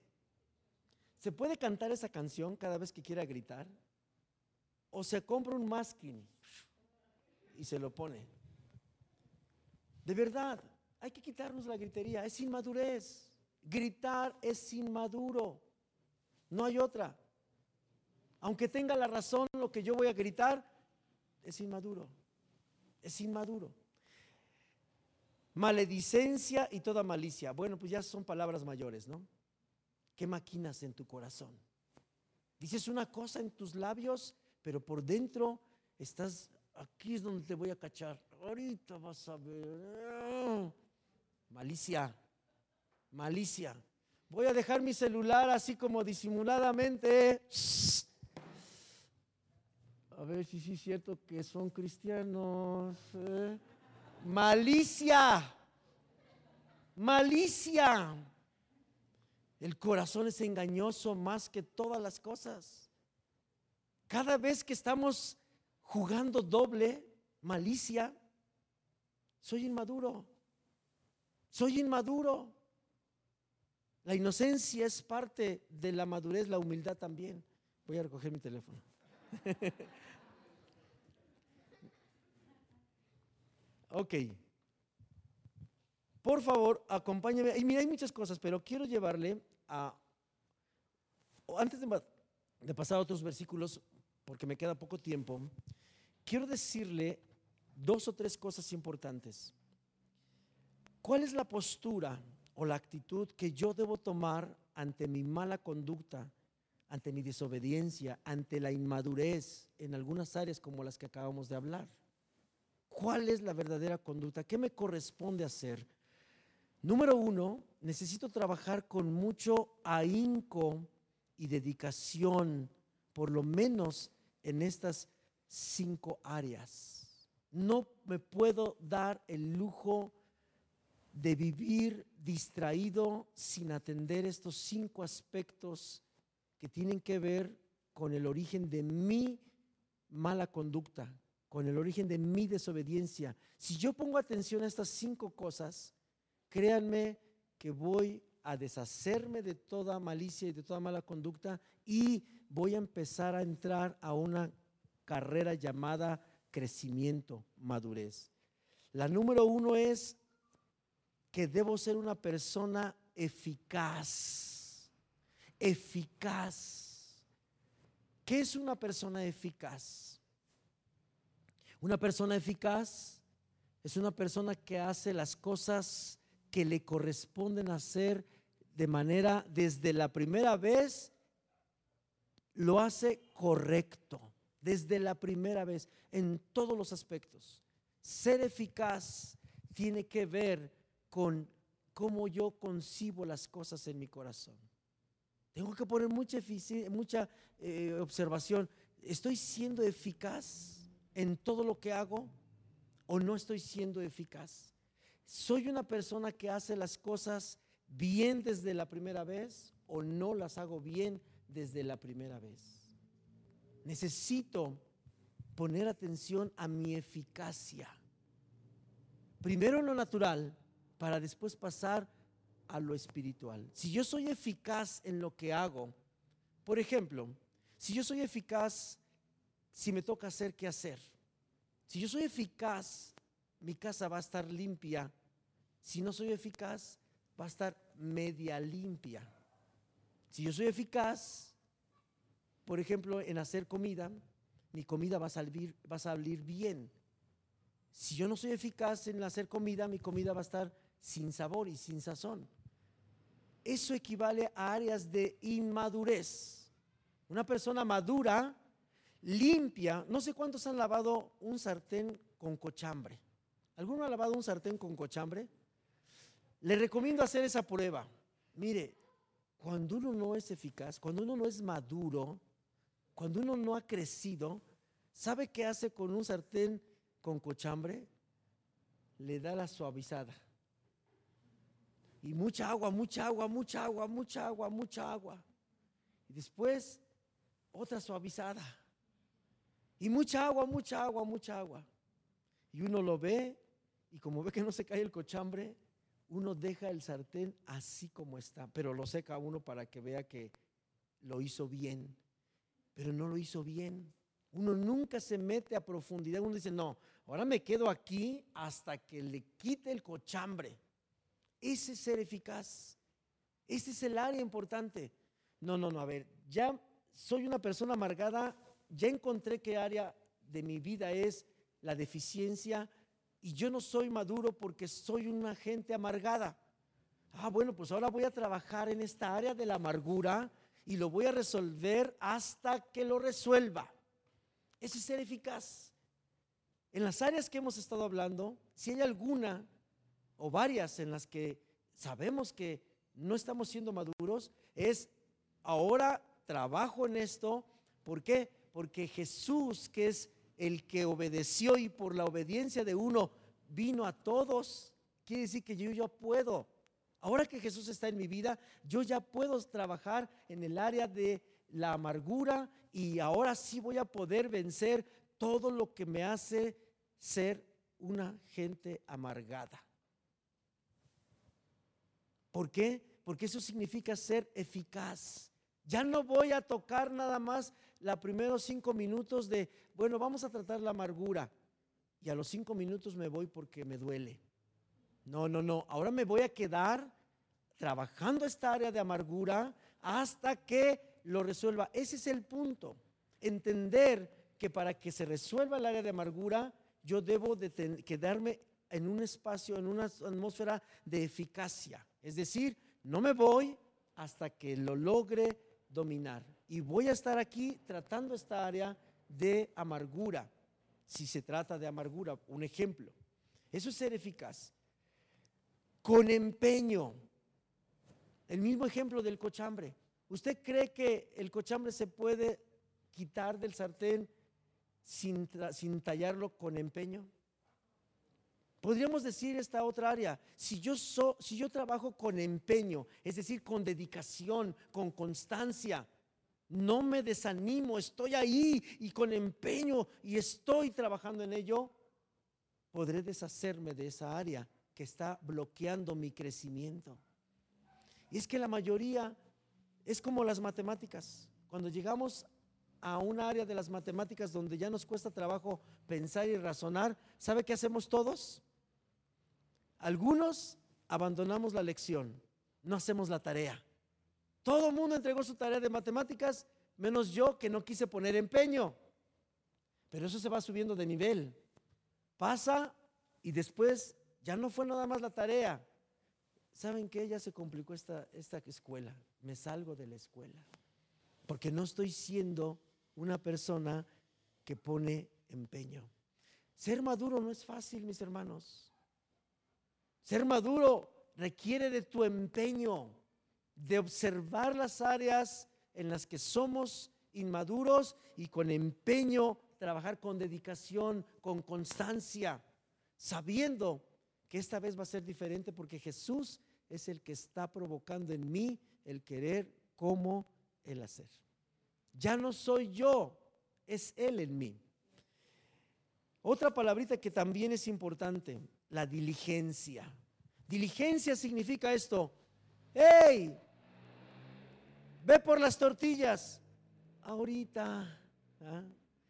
¿Se puede cantar esa canción cada vez que quiera gritar? ¿O se compra un masking y se lo pone? De verdad, hay que quitarnos la gritería. Es inmadurez. Gritar es inmaduro. No hay otra. Aunque tenga la razón lo que yo voy a gritar, es inmaduro. Es inmaduro. Maledicencia y toda malicia. Bueno, pues ya son palabras mayores, ¿no? ¿Qué maquinas en tu corazón? Dices una cosa en tus labios, pero por dentro estás, aquí es donde te voy a cachar. Ahorita vas a ver. Malicia, malicia. Voy a dejar mi celular así como disimuladamente. A ver si sí es cierto que son cristianos. ¿eh? Malicia, malicia. El corazón es engañoso más que todas las cosas. Cada vez que estamos jugando doble, malicia, soy inmaduro. Soy inmaduro. La inocencia es parte de la madurez, la humildad también. Voy a recoger mi teléfono. ok. Por favor, acompáñame. Y mira, hay muchas cosas, pero quiero llevarle a... Antes de, pasar a otros versículos, porque me queda poco tiempo, quiero decirle dos o tres cosas importantes. ¿Cuál es la postura o la actitud que yo debo tomar ante mi mala conducta, ante mi desobediencia, ante la inmadurez en algunas áreas como las que acabamos de hablar? ¿Cuál es la verdadera conducta? ¿Qué me corresponde hacer? Número uno, necesito trabajar con mucho ahínco y dedicación, por lo menos en estas cinco áreas. No me puedo dar el lujo de vivir distraído sin atender estos cinco aspectos que tienen que ver con el origen de mi mala conducta, con el origen de mi desobediencia. Si yo pongo atención a estas cinco cosas, créanme que voy a deshacerme de toda malicia y de toda mala conducta y voy a empezar a entrar a una carrera llamada crecimiento, madurez. La número uno es que debo ser una persona eficaz. Eficaz. ¿Qué es una persona eficaz? Una persona eficaz es una persona que hace las cosas que le corresponden hacer de manera desde la primera vez, lo hace correcto, desde la primera vez, en todos los aspectos. Ser eficaz tiene que ver con cómo yo concibo las cosas en mi corazón. Tengo que poner mucha, mucha eh, observación. ¿Estoy siendo eficaz en todo lo que hago o no estoy siendo eficaz? ¿Soy una persona que hace las cosas bien desde la primera vez o no las hago bien desde la primera vez? Necesito poner atención a mi eficacia. Primero en lo natural para después pasar a lo espiritual. Si yo soy eficaz en lo que hago, por ejemplo, si yo soy eficaz si me toca hacer qué hacer, si yo soy eficaz, mi casa va a estar limpia. Si no soy eficaz, va a estar media limpia. Si yo soy eficaz, por ejemplo, en hacer comida, mi comida va a salir, va a salir bien. Si yo no soy eficaz en hacer comida, mi comida va a estar sin sabor y sin sazón. Eso equivale a áreas de inmadurez. Una persona madura, limpia, no sé cuántos han lavado un sartén con cochambre. ¿Alguno ha lavado un sartén con cochambre? Le recomiendo hacer esa prueba. Mire, cuando uno no es eficaz, cuando uno no es maduro, cuando uno no ha crecido, ¿sabe qué hace con un sartén con cochambre? Le da la suavizada. Y mucha agua, mucha agua, mucha agua, mucha agua, mucha agua. Y después otra suavizada. Y mucha agua, mucha agua, mucha agua. Y uno lo ve y como ve que no se cae el cochambre, uno deja el sartén así como está, pero lo seca uno para que vea que lo hizo bien, pero no lo hizo bien. Uno nunca se mete a profundidad, uno dice, no, ahora me quedo aquí hasta que le quite el cochambre. Ese es ser eficaz. Ese es el área importante. No, no, no, a ver, ya soy una persona amargada, ya encontré qué área de mi vida es la deficiencia y yo no soy maduro porque soy una gente amargada. Ah, bueno, pues ahora voy a trabajar en esta área de la amargura y lo voy a resolver hasta que lo resuelva. Ese es ser eficaz. En las áreas que hemos estado hablando, si hay alguna o varias en las que sabemos que no estamos siendo maduros, es ahora trabajo en esto. ¿Por qué? Porque Jesús, que es el que obedeció y por la obediencia de uno vino a todos, quiere decir que yo ya puedo. Ahora que Jesús está en mi vida, yo ya puedo trabajar en el área de la amargura y ahora sí voy a poder vencer todo lo que me hace ser una gente amargada. ¿Por qué? Porque eso significa ser eficaz. Ya no voy a tocar nada más los primeros cinco minutos de, bueno, vamos a tratar la amargura. Y a los cinco minutos me voy porque me duele. No, no, no. Ahora me voy a quedar trabajando esta área de amargura hasta que lo resuelva. Ese es el punto. Entender que para que se resuelva el área de amargura, yo debo de quedarme en un espacio, en una atmósfera de eficacia. Es decir, no me voy hasta que lo logre dominar. Y voy a estar aquí tratando esta área de amargura, si se trata de amargura, un ejemplo. Eso es ser eficaz. Con empeño. El mismo ejemplo del cochambre. ¿Usted cree que el cochambre se puede quitar del sartén sin, sin tallarlo con empeño? Podríamos decir esta otra área, si yo, trabajo con empeño, es decir, con dedicación, con constancia, no me desanimo, estoy ahí y con empeño y estoy trabajando en ello, podré deshacerme de esa área que está bloqueando mi crecimiento. Y es que la mayoría es como las matemáticas. Cuando llegamos a un área de las matemáticas donde ya nos cuesta trabajo pensar y razonar, ¿sabe qué hacemos todos? Algunos abandonamos la lección, no hacemos la tarea. Todo el mundo entregó su tarea de matemáticas, menos yo que no quise poner empeño. Pero eso se va subiendo de nivel. Pasa y después ya no fue nada más la tarea. ¿Saben qué? Ya se complicó esta, esta escuela. Me salgo de la escuela. Porque no estoy siendo una persona que pone empeño. Ser maduro no es fácil, mis hermanos. Ser maduro requiere de tu empeño, de observar las áreas en las que somos inmaduros y con empeño trabajar con dedicación, con constancia, sabiendo que esta vez va a ser diferente porque Jesús es el que está provocando en mí el querer como el hacer. Ya no soy yo, es Él en mí. Otra palabrita que también es importante, la diligencia. Diligencia significa esto. ¡Hey! Ve por las tortillas. Ahorita. ¿ah?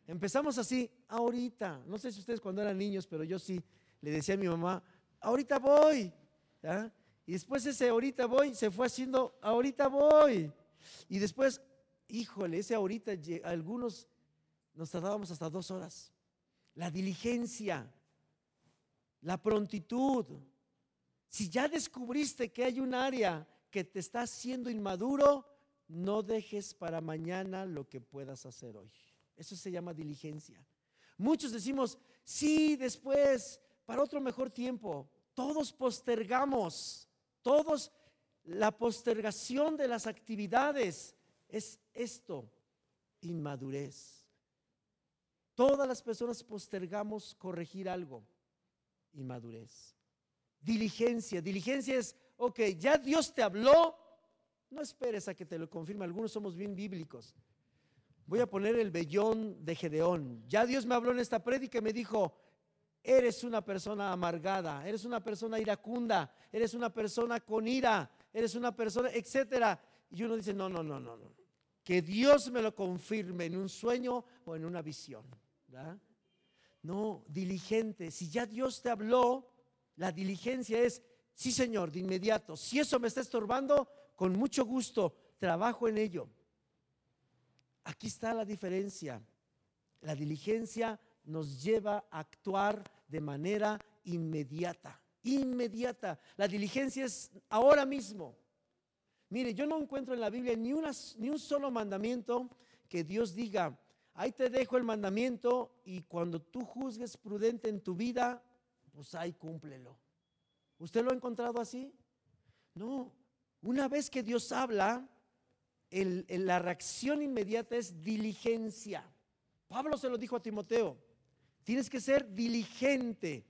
Empezamos así, ahorita. No sé si ustedes cuando eran niños, pero yo sí le decía a mi mamá, ahorita voy. ¿ah? Y después ese ahorita voy se fue haciendo, ahorita voy. Y después, híjole, ese ahorita, algunos nos tardábamos hasta dos horas. La diligencia, la prontitud. Si ya descubriste que hay un área que te está haciendo inmaduro, no dejes para mañana lo que puedas hacer hoy. Eso se llama diligencia. Muchos decimos, sí, después, para otro mejor tiempo. Todos postergamos, todos, la postergación de las actividades es esto, inmadurez. Todas las personas postergamos corregir algo, inmadurez. Diligencia, diligencia es, ok, ya Dios te habló, no esperes a que te lo confirme, algunos somos bien bíblicos. Voy a poner el vellón de Gedeón. Ya Dios me habló en esta prédica y me dijo, eres una persona amargada, eres una persona iracunda, eres una persona con ira, eres una persona, etcétera. Y uno dice, no, no, no, no, no. Que Dios me lo confirme en un sueño o en una visión. No, diligente. Si ya Dios te habló, la diligencia es, sí Señor, de inmediato. Si eso me está estorbando, con mucho gusto trabajo en ello. Aquí está la diferencia. La diligencia nos lleva a actuar de manera inmediata, inmediata. La diligencia es ahora mismo. Mire, yo no encuentro en la Biblia ni, ni un solo mandamiento que Dios diga, ahí te dejo el mandamiento y cuando tú juzgues prudente en tu vida, pues ahí cúmplelo. ¿Usted lo ha encontrado así? No. Una vez que Dios habla, la reacción inmediata es diligencia. Pablo se lo dijo a Timoteo. Tienes que ser diligente.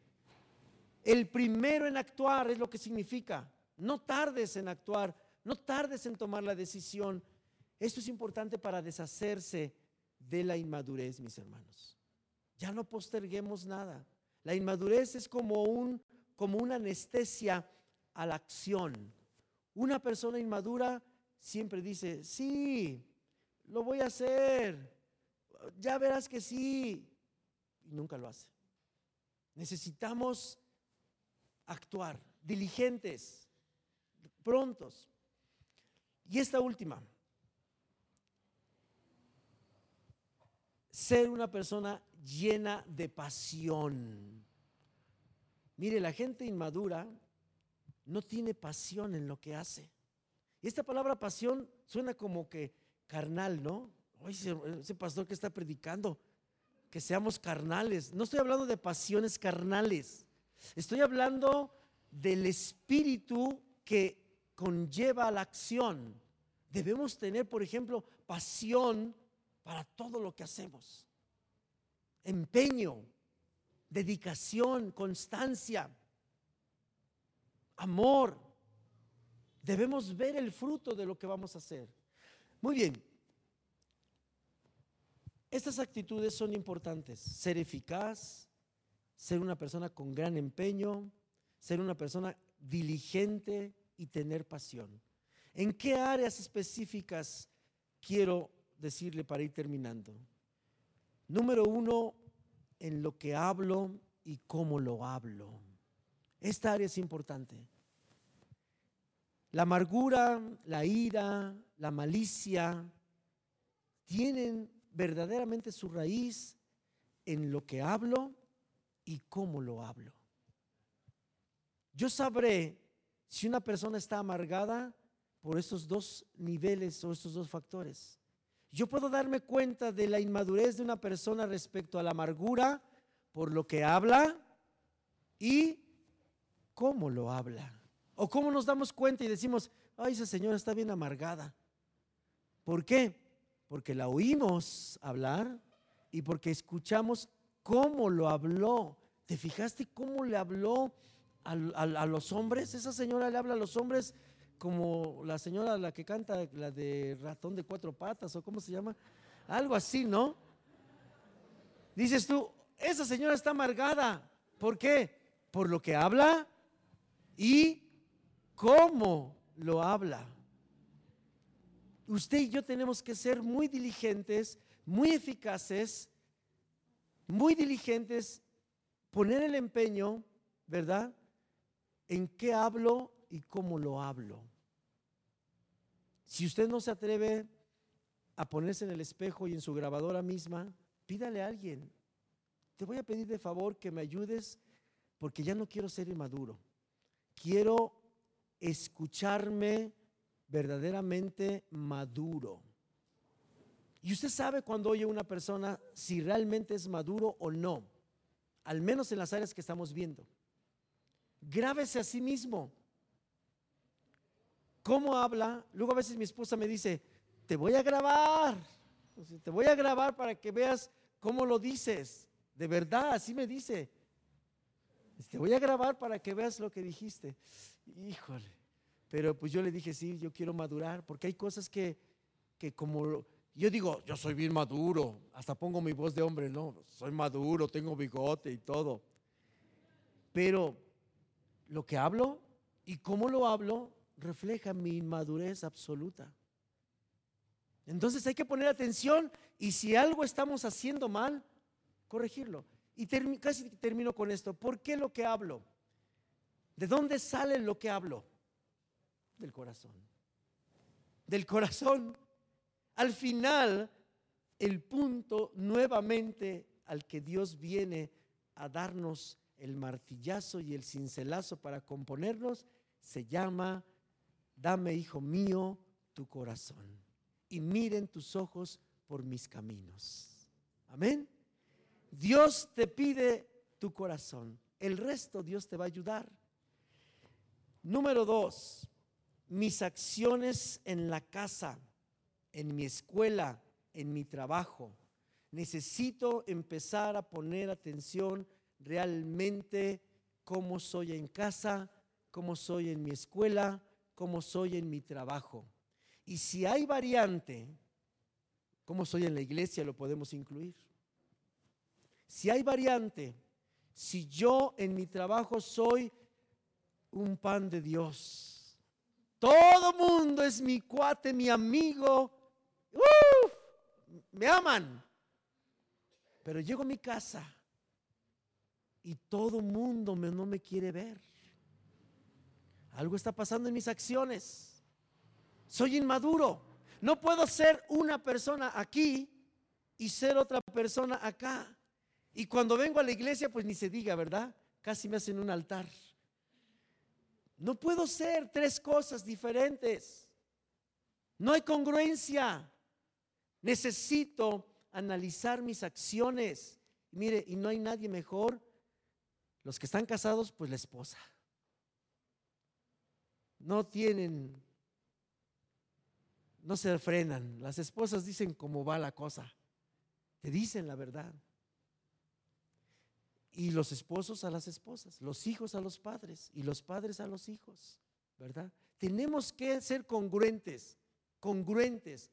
El primero en actuar es lo que significa. No tardes en actuar, no tardes en tomar la decisión. Esto es importante para deshacerse de la inmadurez, mis hermanos. Ya no posterguemos nada. La inmadurez es como, un, como una anestesia a la acción. Una persona inmadura siempre dice, sí, lo voy a hacer, ya verás que sí, y nunca lo hace. Necesitamos actuar, diligentes, prontos. Y esta última, ser una persona llena de pasión. Mire, la gente inmadura no tiene pasión en lo que hace. Y esta palabra pasión suena como que carnal, ¿no? Oye, ese pastor que está predicando, que seamos carnales. No estoy hablando de pasiones carnales. Estoy hablando del espíritu que conlleva la acción. Debemos tener, por ejemplo, pasión para todo lo que hacemos. Empeño. dedicación, constancia, amor. Debemos ver el fruto de lo que vamos a hacer. Muy bien. Estas actitudes son importantes. Ser eficaz, ser una persona con gran empeño, ser una persona diligente y tener pasión. ¿En qué áreas específicas quiero decirle para ir terminando? Número uno, en lo que hablo y cómo lo hablo. Esta área es importante. La amargura, la ira, la malicia tienen verdaderamente su raíz en lo que hablo y cómo lo hablo. Yo sabré si una persona está amargada por estos dos niveles o estos dos factores. Yo puedo darme cuenta de la inmadurez de una persona respecto a la amargura por lo que habla y cómo lo habla. O cómo nos damos cuenta y decimos, ay, esa señora está bien amargada. ¿Por qué? Porque la oímos hablar y porque escuchamos cómo lo habló. ¿Te fijaste cómo le habló a, a los hombres? Esa señora le habla a los hombres como la señora la que canta la de ratón de cuatro patas o cómo se llama, algo así, ¿no? Dices tú, esa señora está amargada. ¿Por qué? Por lo que habla y cómo lo habla. Usted y yo tenemos que ser muy diligentes, muy eficaces, muy diligentes, poner el empeño, ¿verdad? En qué hablo y cómo lo hablo. Si usted no se atreve a ponerse en el espejo y en su grabadora misma, pídale a alguien. Te voy a pedir de favor que me ayudes porque ya no quiero ser inmaduro. Quiero escucharme verdaderamente maduro. Y usted sabe cuando oye una persona si realmente es maduro o no, al menos en las áreas que estamos viendo. Grábese a sí mismo cómo habla. Luego a veces mi esposa me dice, te voy a grabar, te voy a grabar para que veas cómo lo dices. De verdad, así me dice. Te voy a grabar para que veas lo que dijiste. Híjole. Pero pues yo le dije, sí, yo quiero madurar, porque hay cosas que, que como yo digo, yo soy bien maduro, hasta pongo mi voz de hombre, no, soy maduro, tengo bigote y todo. Pero lo que hablo y cómo lo hablo refleja mi inmadurez absoluta. Entonces hay que poner atención y si algo estamos haciendo mal, corregirlo. Y casi termino con esto. ¿Por qué lo que hablo? ¿De dónde sale lo que hablo? Del corazón. Del corazón. Al final, el punto nuevamente al que Dios viene a darnos el martillazo y el cincelazo para componernos se llama dame, hijo mío, tu corazón y miren tus ojos por mis caminos. Amén. Dios te pide tu corazón. El resto Dios te va a ayudar. Número dos, mis acciones en la casa, en mi escuela, en mi trabajo. Necesito empezar a poner atención realmente cómo soy en casa, cómo soy en mi escuela, cómo soy en mi trabajo. Y si hay variante, cómo soy en la iglesia, lo podemos incluir. Si hay variante, si yo en mi trabajo soy un pan de Dios, todo mundo es mi cuate, mi amigo, me aman. Pero llego a mi casa y todo mundo me, no me quiere ver. Algo está pasando en mis acciones. Soy inmaduro. No puedo ser una persona aquí y ser otra persona acá. Y cuando vengo a la iglesia, pues ni se diga, ¿verdad? Casi me hacen un altar. No puedo ser tres cosas diferentes. No hay congruencia. Necesito analizar mis acciones. Mire, y no hay nadie mejor. Los que están casados, pues la esposa no tienen, no se frenan. Las esposas dicen cómo va la cosa. Te dicen la verdad. Y los esposos a las esposas, los hijos a los padres y los padres a los hijos, ¿verdad? Tenemos que ser congruentes, congruentes.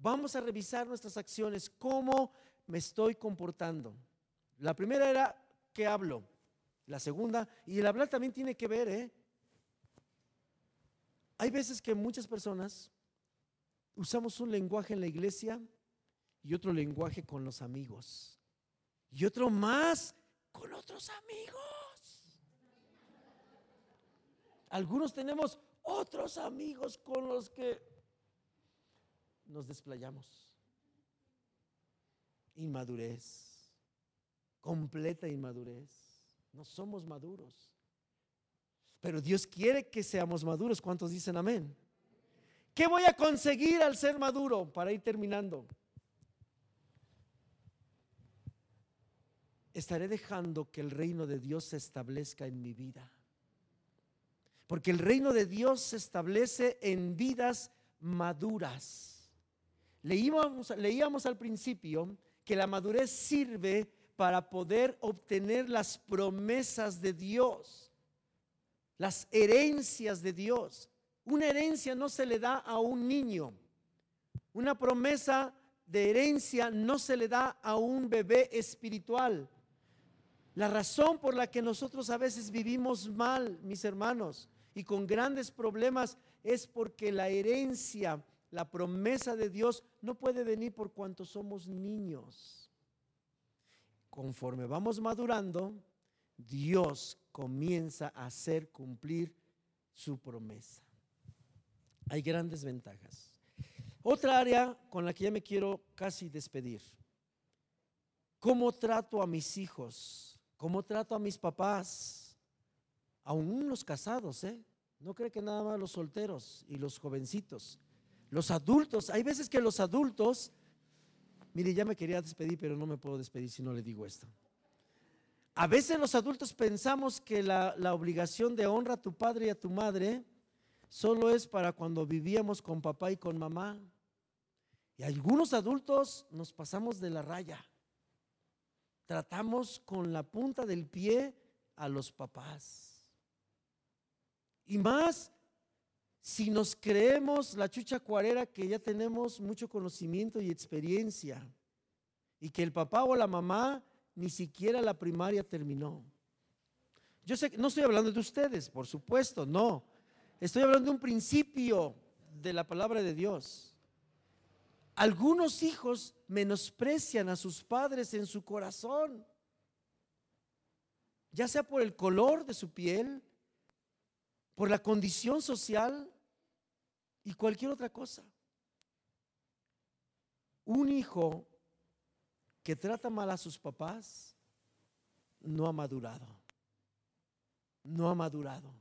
Vamos a revisar nuestras acciones, cómo me estoy comportando. La primera era, ¿qué hablo? La segunda, y el hablar también tiene que ver, ¿eh? Hay veces que muchas personas usamos un lenguaje en la iglesia y otro lenguaje con los amigos. Y otro más con otros amigos. Algunos tenemos otros amigos con los que nos desplayamos. Inmadurez, completa inmadurez. No somos maduros. Pero Dios quiere que seamos maduros. ¿Cuántos dicen amén? ¿Qué voy a conseguir al ser maduro? Para ir terminando. Estaré dejando que el reino de Dios se establezca en mi vida. Porque el reino de Dios se establece en vidas maduras. Leíamos, leíamos al principio que la madurez sirve para poder obtener las promesas de Dios, las herencias de Dios. Una herencia no se le da a un niño. Una promesa de herencia no se le da a un bebé espiritual. La razón por la que nosotros a veces vivimos mal, mis hermanos, y con grandes problemas es porque la herencia, la promesa de Dios no puede venir por cuanto somos niños. Conforme vamos madurando, Dios comienza a hacer cumplir su promesa. Hay grandes ventajas. Otra área con la que ya me quiero casi despedir. ¿Cómo trato a mis hijos? ¿Cómo trato a mis papás? Aún los casados, ¿eh? No cree que nada más los solteros y los jovencitos. Los adultos, hay veces que los adultos, mire, ya me quería despedir, pero no me puedo despedir si no le digo esto. A veces los adultos pensamos que la, obligación de honra a tu padre y a tu madre solo es para cuando vivíamos con papá y con mamá. Y algunos adultos nos pasamos de la raya. Tratamos con la punta del pie a los papás. Y más si nos creemos la chucha cuarera que ya tenemos mucho conocimiento y experiencia y que el papá o la mamá ni siquiera la primaria terminó. Yo sé no estoy hablando de ustedes, por supuesto, no. Estoy hablando de un principio de la palabra de Dios. Algunos hijos menosprecian a sus padres en su corazón, ya sea por el color de su piel, por la condición social y cualquier otra cosa. Un hijo que trata mal a sus papás no ha madurado. No ha madurado.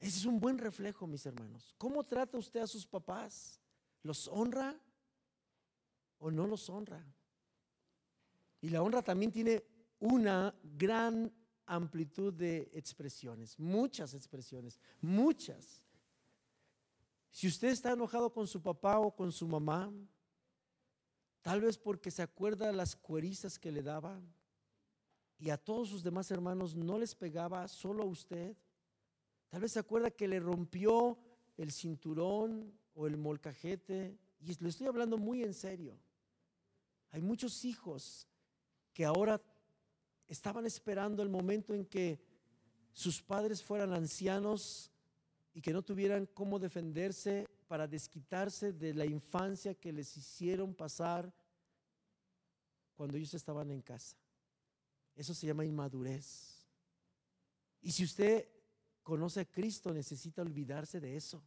Ese es un buen reflejo, mis hermanos. ¿Cómo trata usted a sus papás? ¿Los honra o no los honra? Y la honra también tiene una gran amplitud de expresiones, muchas expresiones, muchas. Si usted está enojado con su papá o con su mamá, tal vez porque se acuerda de las cuerizas que le daba y a todos sus demás hermanos no les pegaba, solo a usted. Tal vez se acuerda que le rompió el cinturón o el molcajete. Y le estoy hablando muy en serio. Hay muchos hijos que ahora estaban esperando el momento en que sus padres fueran ancianos y que no tuvieran cómo defenderse para desquitarse de la infancia que les hicieron pasar cuando ellos estaban en casa. Eso se llama inmadurez. Y si usted conoce a Cristo necesita olvidarse de eso.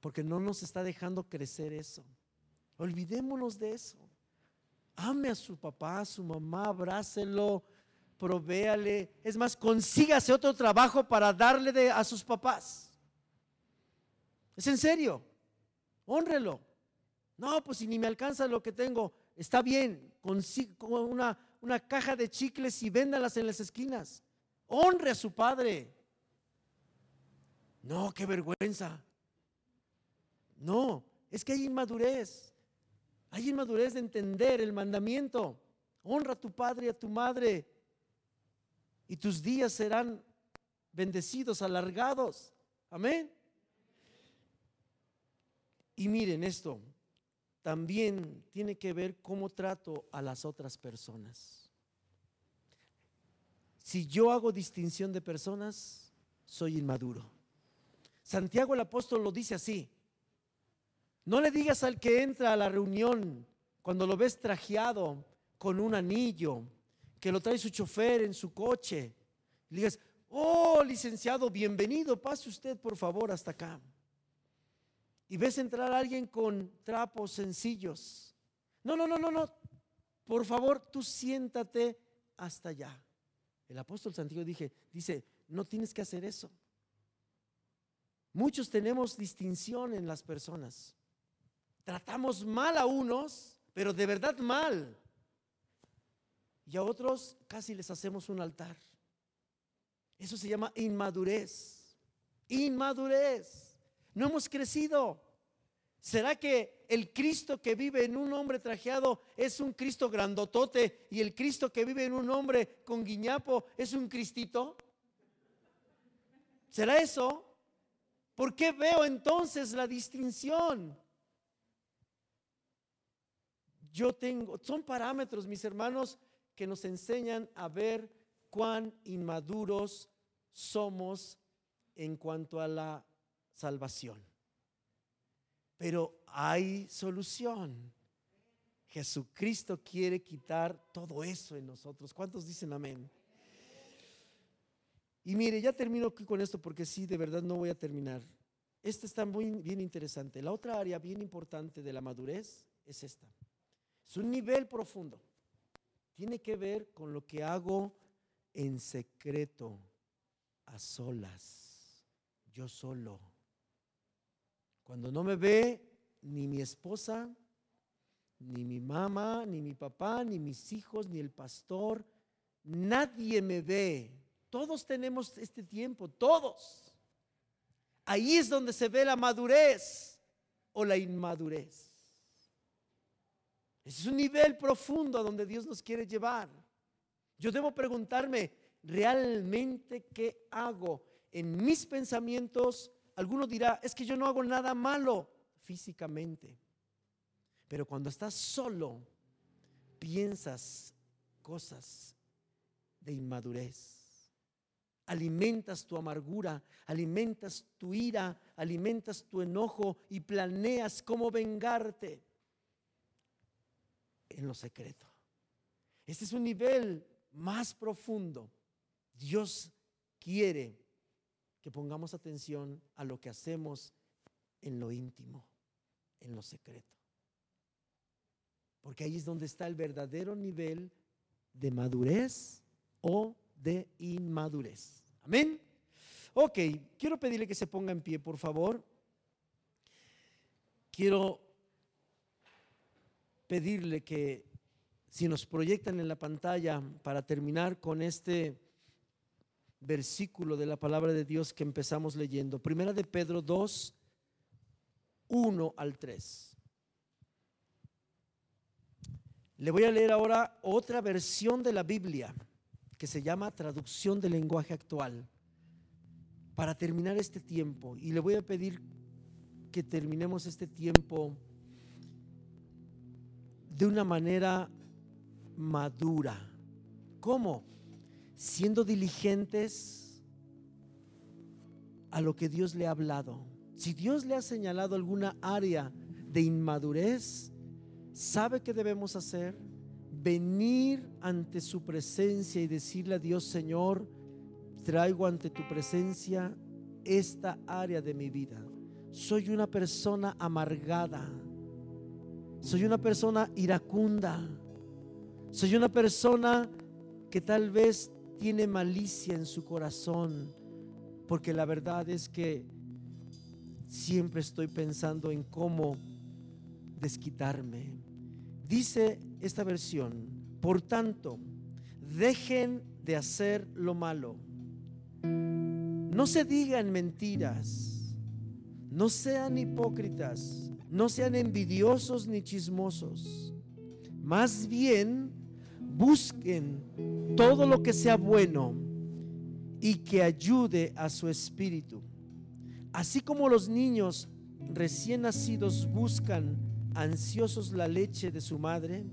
Porque no nos está dejando crecer eso. Olvidémonos de eso. Ame a su papá, a su mamá, abrácelo, provéale. Es más, consígase otro trabajo para darle de, a sus papás. Es en serio. Honrelo. No, pues si ni me alcanza lo que tengo, está bien. Consigo una, una caja de chicles y véndalas en las esquinas. Honre a su padre. No, qué vergüenza. No, es que hay inmadurez. Hay inmadurez de entender el mandamiento. Honra a tu padre y a tu madre. Y tus días serán bendecidos, alargados. Amén. Y miren esto, también tiene que ver cómo trato a las otras personas. Si yo hago distinción de personas, soy inmaduro. Santiago el apóstol lo dice así. No le digas al que entra a la reunión cuando lo ves trajeado con un anillo, que lo trae su chofer en su coche, le digas, oh licenciado, bienvenido, pase usted por favor hasta acá y ves entrar a alguien con trapos sencillos. No, no, no, no, no. Por favor, tú siéntate hasta allá. El apóstol Santiago dije, dice, no tienes que hacer eso. Muchos tenemos distinción en las personas. Tratamos mal a unos, pero de verdad mal. Y a otros casi les hacemos un altar. Eso se llama inmadurez. Inmadurez. No hemos crecido. ¿Será que el Cristo que vive en un hombre trajeado es un Cristo grandotote y el Cristo que vive en un hombre con guiñapo es un Cristito? ¿Será eso? ¿Por qué veo entonces la distinción? Yo tengo, son parámetros, mis hermanos, que nos enseñan a ver cuán inmaduros somos en cuanto a la salvación. Pero hay solución. Jesucristo quiere quitar todo eso en nosotros. ¿Cuántos dicen amén? Y mire, ya termino con esto porque sí, de verdad no voy a terminar. Esta está muy bien interesante. La otra área bien importante de la madurez es esta. Es un nivel profundo. Tiene que ver con lo que hago en secreto, a solas, yo solo. Cuando no me ve ni mi esposa, ni mi mamá, ni mi papá, ni mis hijos, ni el pastor, nadie me ve. Todos tenemos este tiempo, todos. Ahí es donde se ve la madurez o la inmadurez. Es un nivel profundo a donde Dios nos quiere llevar. Yo debo preguntarme, ¿realmente qué hago en mis pensamientos, Alguno dirá, es que yo no hago nada malo físicamente. Pero cuando estás solo, piensas cosas de inmadurez. Alimentas tu amargura, alimentas tu ira, alimentas tu enojo y planeas cómo vengarte en lo secreto. Este es un nivel más profundo. Dios quiere que pongamos atención a lo que hacemos en lo íntimo, en lo secreto. Porque ahí es donde está el verdadero nivel de madurez o de inmadurez. Amén. Ok, quiero pedirle que se ponga en pie, por favor. Quiero pedirle que si nos proyectan en la pantalla para terminar con este versículo de la palabra de Dios que empezamos leyendo. Primera de Pedro 2, 1 al 3. Le voy a leer ahora otra versión de la Biblia que se llama traducción del lenguaje actual para terminar este tiempo. Y le voy a pedir que terminemos este tiempo de una manera madura. ¿Cómo? Siendo diligentes a lo que Dios le ha hablado. Si Dios le ha señalado alguna área de inmadurez, ¿sabe qué debemos hacer? Venir ante su presencia y decirle a Dios, Señor, traigo ante tu presencia esta área de mi vida. Soy una persona amargada. Soy una persona iracunda. Soy una persona que tal vez tiene malicia en su corazón, porque la verdad es que siempre estoy pensando en cómo desquitarme. Dice esta versión, por tanto, dejen de hacer lo malo. No se digan mentiras, no sean hipócritas, no sean envidiosos ni chismosos. Más bien, busquen todo lo que sea bueno y que ayude a su espíritu. Así como los niños recién nacidos buscan ansiosos la leche de su madre,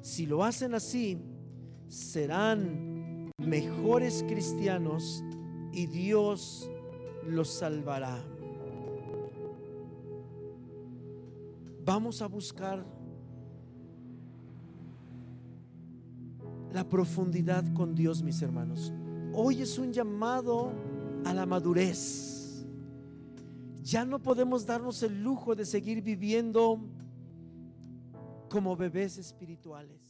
si lo hacen así, serán mejores cristianos y Dios los salvará. Vamos a buscar la profundidad con Dios, mis hermanos. Hoy es un llamado a la madurez. Ya no podemos darnos el lujo de seguir viviendo como bebés espirituales.